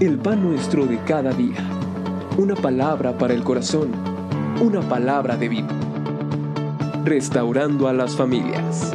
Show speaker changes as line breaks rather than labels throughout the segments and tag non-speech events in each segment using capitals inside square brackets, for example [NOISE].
el pan nuestro de cada día. Una palabra para el corazón, una palabra de vida. Restaurando a las familias.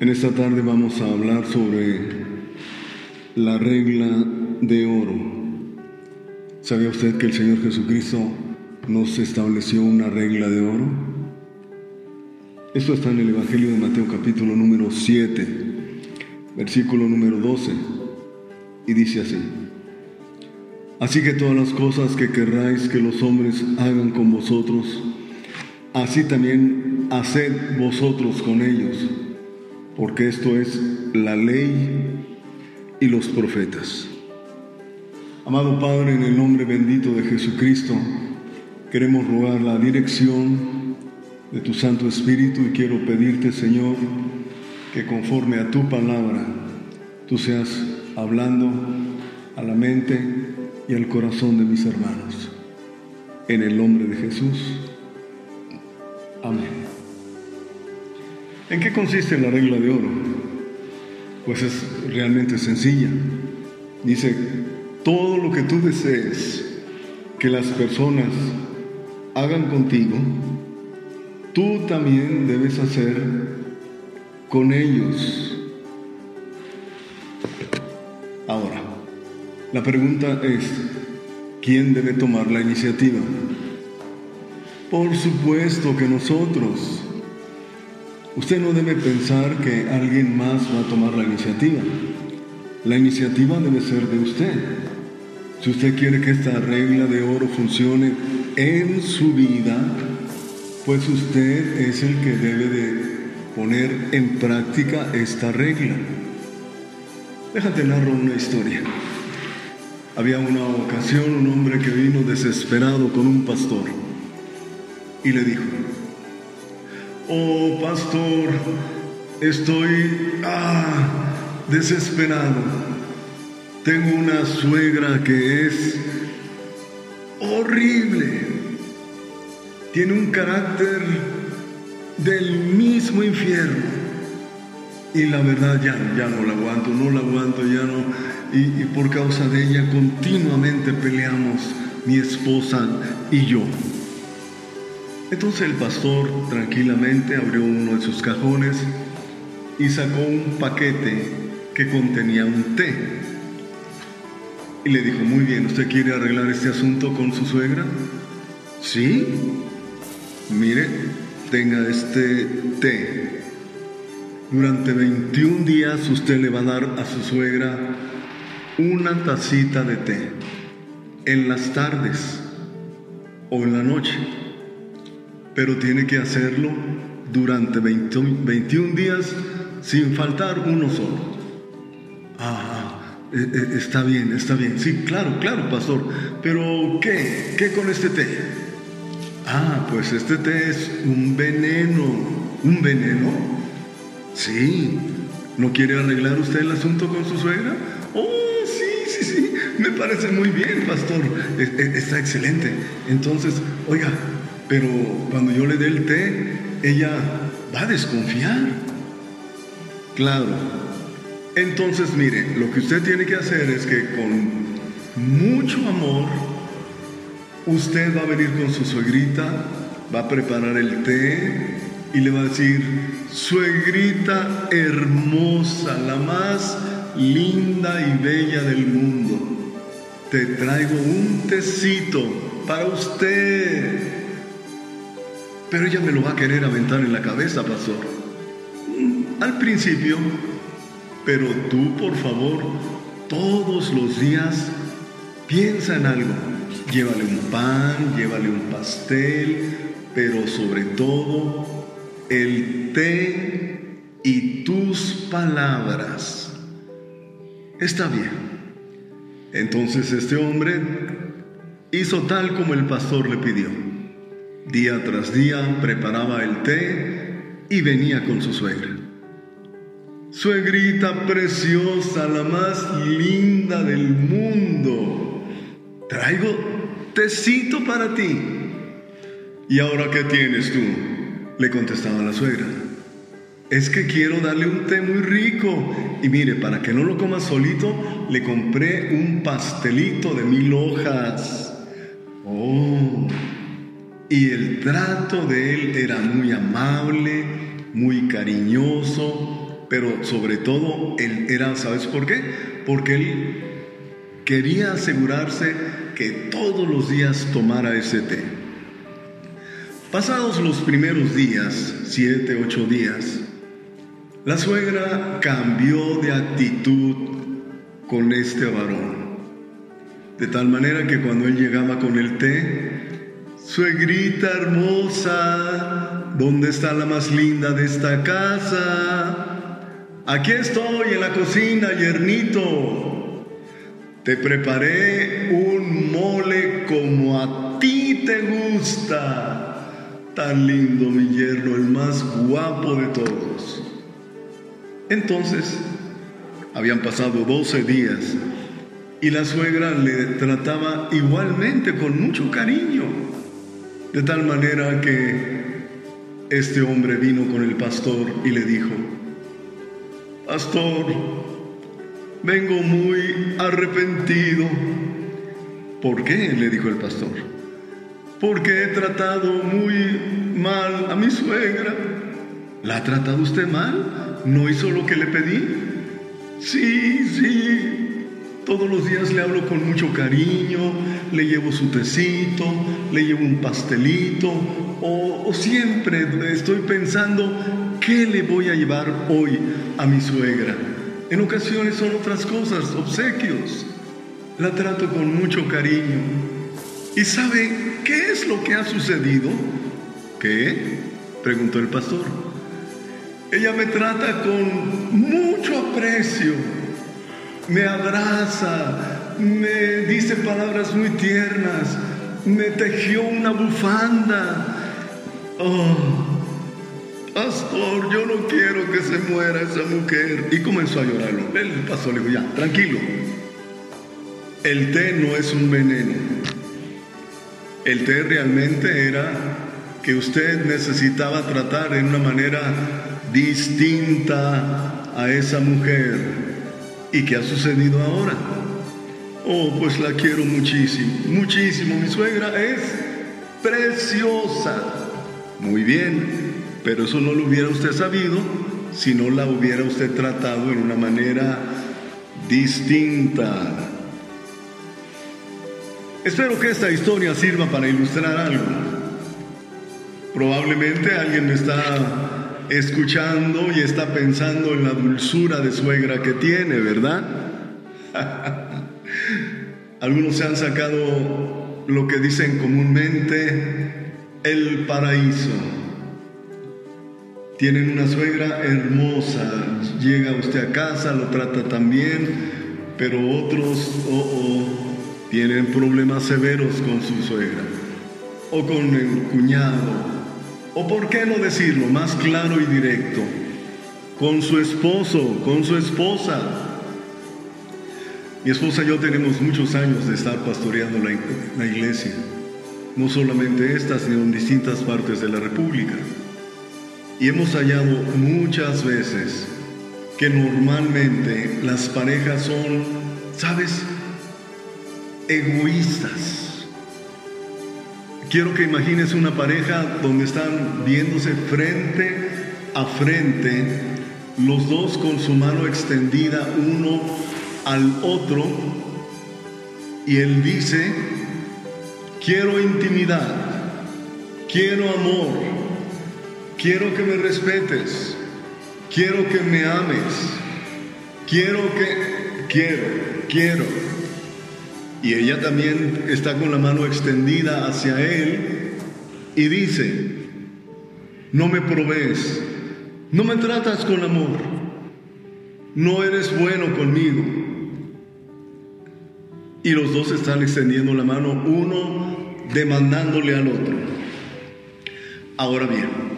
En esta tarde vamos a hablar sobre la regla de oro. ¿Sabía usted que el Señor Jesucristo nos estableció una regla de oro? Esto está en el Evangelio de Mateo capítulo número 7, versículo número 12, y dice así. Así que todas las cosas que querráis que los hombres hagan con vosotros, así también haced vosotros con ellos, porque esto es la ley y los profetas. Amado Padre, en el nombre bendito de Jesucristo, queremos rogar la dirección de tu Santo Espíritu y quiero pedirte, Señor, que conforme a tu palabra, tú seas hablando a la mente y al corazón de mis hermanos. En el nombre de Jesús. Amén. ¿En qué consiste la regla de oro? Pues es realmente sencilla. Dice, todo lo que tú desees que las personas hagan contigo, tú también debes hacer con ellos. Ahora, la pregunta es, ¿quién debe tomar la iniciativa? Por supuesto que nosotros. Usted no debe pensar que alguien más va a tomar la iniciativa. La iniciativa debe ser de usted. Si usted quiere que esta regla de oro funcione en su vida, pues usted es el que debe de poner en práctica esta regla. Déjate narro una historia. Había una ocasión un hombre que vino desesperado con un pastor y le dijo, oh pastor, estoy ah, desesperado. Tengo una suegra que es horrible tiene un carácter del mismo infierno. Y la verdad ya, ya no la aguanto, no la aguanto, ya no. Y, y por causa de ella continuamente peleamos mi esposa y yo. Entonces el pastor tranquilamente abrió uno de sus cajones y sacó un paquete que contenía un té. Y le dijo, muy bien, ¿usted quiere arreglar este asunto con su suegra? Sí, Mire, tenga este té. Durante 21 días usted le va a dar a su suegra una tacita de té en las tardes o en la noche, pero tiene que hacerlo durante 21 días sin faltar uno solo. Ah, eh, eh, está bien, está bien. Sí, claro, claro, pastor. Pero ¿qué? ¿Qué con este té? Ah, pues este té es un veneno. ¿Un veneno? Sí. ¿No quiere arreglar usted el asunto con su suegra? Oh, sí, sí, sí. Me parece muy bien, pastor. Está excelente. Entonces, oiga, pero cuando yo le dé el té, ella va a desconfiar. Claro. Entonces, mire, lo que usted tiene que hacer es que con mucho amor, usted va a venir con su suegrita, va a preparar el té y le va a decir, suegrita hermosa, la más linda y bella del mundo, te traigo un tecito para usted. Pero ella me lo va a querer aventar en la cabeza, pastor. Mm, al principio, pero tú, por favor, todos los días piensa en algo Llévale un pan, llévale un pastel, pero sobre todo el té y tus palabras. Está bien. Entonces este hombre hizo tal como el pastor le pidió. Día tras día preparaba el té y venía con su suegra. Suegrita preciosa, la más linda del mundo. Traigo para ti. ¿Y ahora qué tienes tú? Le contestaba la suegra. es que quiero darle un té muy rico. Y mire, para que no lo coma solito, le compré un pastelito de mil hojas. Oh, y el trato de él era muy amable, muy cariñoso, pero sobre todo él era, ¿sabes por qué? Porque él quería asegurarse que todos los días tomara ese té. Pasados los primeros días, siete, ocho días, la suegra cambió de actitud con este varón. De tal manera que cuando él llegaba con el té, Suegrita hermosa, ¿dónde está la más linda de esta casa? Aquí estoy en la cocina, yernito. Te preparé un mole como a ti te gusta. Tan lindo mi yerno, el más guapo de todos. Entonces, habían pasado 12 días y la suegra le trataba igualmente con mucho cariño. De tal manera que este hombre vino con el pastor y le dijo, Pastor, vengo muy arrepentido. ¿Por qué? le dijo el pastor. Porque he tratado muy mal a mi suegra. ¿La ha tratado usted mal? ¿No hizo lo que le pedí? Sí, sí, todos los días le hablo con mucho cariño, le llevo su tecito, le llevo un pastelito, o, siempre estoy pensando qué le voy a llevar hoy a mi suegra. En ocasiones son otras cosas, obsequios. La trato con mucho cariño. ¿Y sabe qué es lo que ha sucedido? ¿Qué? preguntó el pastor. Ella me trata con mucho aprecio me abraza, me dice palabras muy tiernas, me tejió una bufanda. Oh, pastor, yo no quiero se muera esa mujer. Y comenzó a llorarlo. Él pasó, le dijo, ya, tranquilo. El té no es un veneno. El té realmente era que usted necesitaba tratar de una manera distinta a esa mujer ¿Y qué ha sucedido ahora? Oh, pues la quiero muchísimo, muchísimo. Mi suegra es preciosa. Muy bien, pero eso no lo hubiera usted sabido si no la hubiera usted tratado en una manera distinta. Espero que esta historia sirva para ilustrar algo. Probablemente alguien me está escuchando y está pensando en la dulzura de suegra que tiene, ¿verdad? [LAUGHS] Algunos se han sacado lo que dicen comúnmente el paraíso. Tienen una suegra hermosa, llega usted a casa, lo trata tan bien, pero otros oh, oh, tienen problemas severos con su suegra. O con el cuñado. O por qué no decirlo más claro y directo, con su esposo, con su esposa. Mi esposa y yo tenemos muchos años de estar pastoreando la, la iglesia, no solamente esta, sino en distintas partes de la República. Y hemos hallado muchas veces que normalmente las parejas son, ¿sabes?, egoístas Quiero que imagines una pareja donde están viéndose frente a frente, los dos con su mano extendida uno al otro, y él dice, quiero intimidad, quiero amor, quiero que me respetes, quiero que me ames, quiero que, quiero, quiero. Y ella también está con la mano extendida hacia él y dice, no me provees, no me tratas con amor, no eres bueno conmigo. Y los dos están extendiendo la mano, uno demandándole al otro. Ahora bien,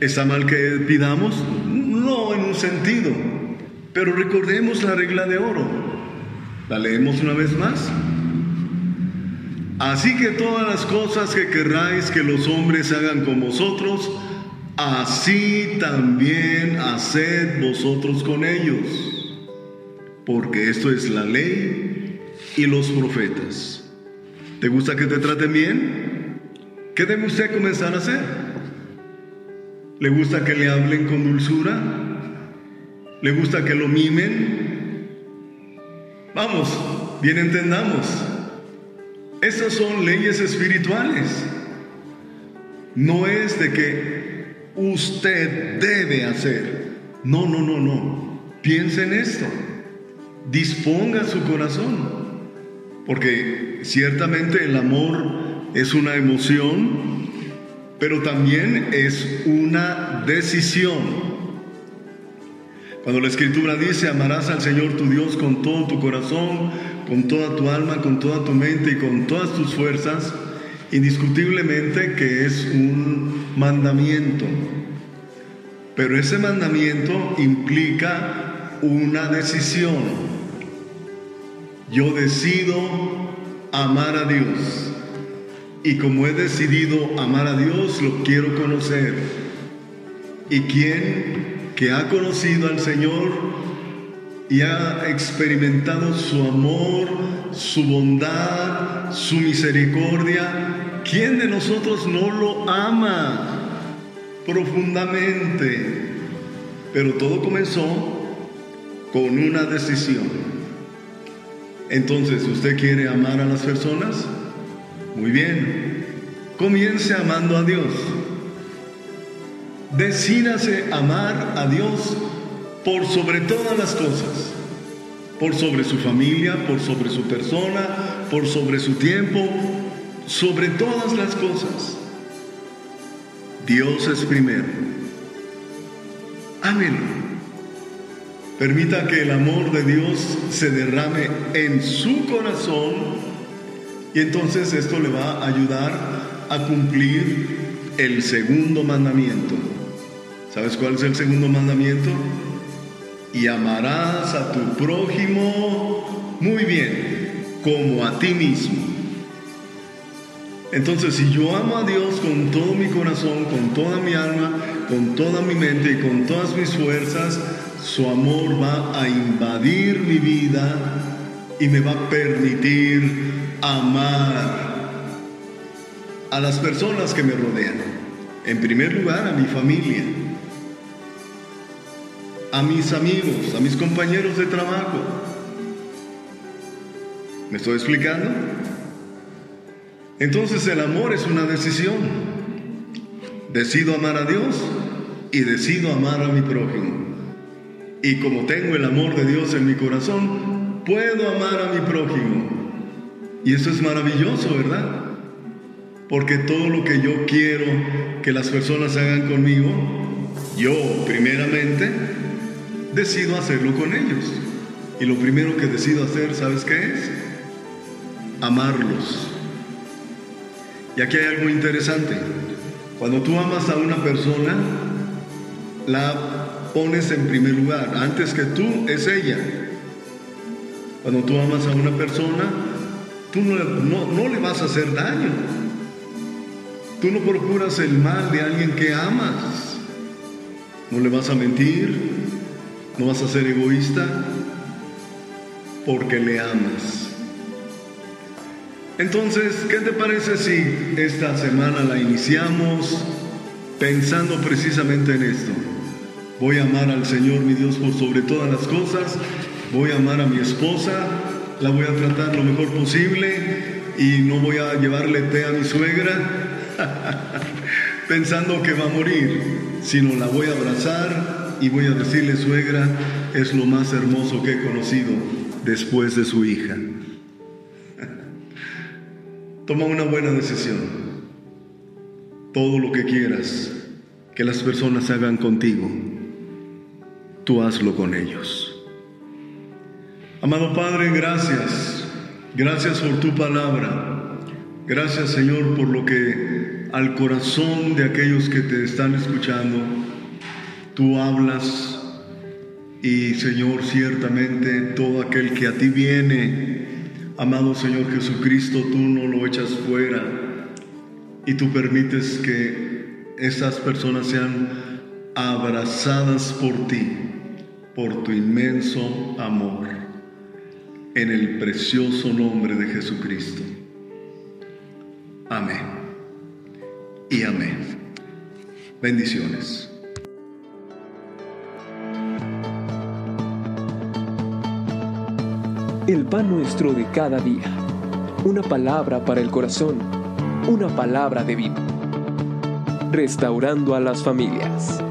¿está mal que pidamos? No en un sentido, pero recordemos la regla de oro. La leemos una vez más. Así que todas las cosas que querráis que los hombres hagan con vosotros, así también haced vosotros con ellos porque esto es la ley y los profetas. ¿Te gusta que te traten bien? ¿Qué debe usted comenzar a hacer? ¿Le gusta que le hablen con dulzura? ¿Le gusta que lo mimen? Vamos, bien entendamos. Esas son leyes espirituales. No es de que usted debe hacer. No, no, no, no. Piensa en esto disponga su corazón, porque ciertamente el amor es una emoción, pero también es una decisión. Cuando la escritura dice, amarás al Señor tu Dios con todo tu corazón, con toda tu alma, con toda tu mente y con todas tus fuerzas, indiscutiblemente que es un mandamiento. Pero ese mandamiento implica una decisión. Yo decido amar a Dios. Y como he decidido amar a Dios, lo quiero conocer. Y quien que ha conocido al Señor y ha experimentado su amor, su bondad, su misericordia, ¿quién de nosotros no lo ama profundamente? Pero todo comenzó con una decisión. Entonces, ¿usted quiere amar a las personas? Muy bien. Comience amando a Dios. Decídase amar a Dios por sobre todas las cosas. Por sobre su familia, por sobre su persona, por sobre su tiempo, sobre todas las cosas. Dios es primero. Amén. Permita que el amor de Dios se derrame en su corazón y entonces esto le va a ayudar a cumplir el segundo mandamiento. ¿Sabes cuál es el segundo mandamiento? Y amarás a tu prójimo muy bien, como a ti mismo. Entonces, si yo amo a Dios con todo mi corazón, con toda mi alma, con toda mi mente y con todas mis fuerzas, su amor va a invadir mi vida y me va a permitir amar a las personas que me rodean. En primer lugar, a mi familia, a mis amigos, a mis compañeros de trabajo. ¿Me estoy explicando? Entonces el amor es una decisión. Decido amar a Dios y decido amar a mi prójimo. Y como tengo el amor de Dios en mi corazón, puedo amar a mi prójimo. Y eso es maravilloso, ¿verdad? Porque todo lo que yo quiero que las personas hagan conmigo, yo primeramente decido hacerlo con ellos. Y lo primero que decido hacer, ¿sabes qué es? Amarlos. Y aquí hay algo interesante. Cuando tú amas a una persona, la pones en primer lugar. Antes que tú es ella. Cuando tú amas a una persona, tú no, le vas a hacer daño. Tú no procuras el mal de alguien que amas. No le vas a mentir, no vas a ser egoísta, porque le amas. Entonces, ¿qué te parece si esta semana la iniciamos pensando precisamente en esto? Voy a amar al Señor mi Dios por sobre todas las cosas. Voy a amar a mi esposa. La voy a tratar lo mejor posible y no voy a llevarle té a mi suegra [LAUGHS] pensando que va a morir, sino la voy a abrazar y voy a decirle, suegra, es lo más hermoso que he conocido después de su hija. [LAUGHS] Toma una buena decisión. Todo lo que quieras que las personas hagan contigo tú hazlo con ellos. Amado Padre, gracias. Gracias por tu palabra. Gracias Señor por lo que al corazón de aquellos que te están escuchando, tú hablas. Y Señor, ciertamente todo aquel que a ti viene, amado Señor Jesucristo, tú no lo echas fuera y tú permites que esas personas sean abrazadas por ti, por tu inmenso amor, en el precioso nombre de Jesucristo. Amén. Y amén. Bendiciones.
El pan nuestro de cada día. Una palabra para el corazón. Una palabra de vida. Restaurando a las familias.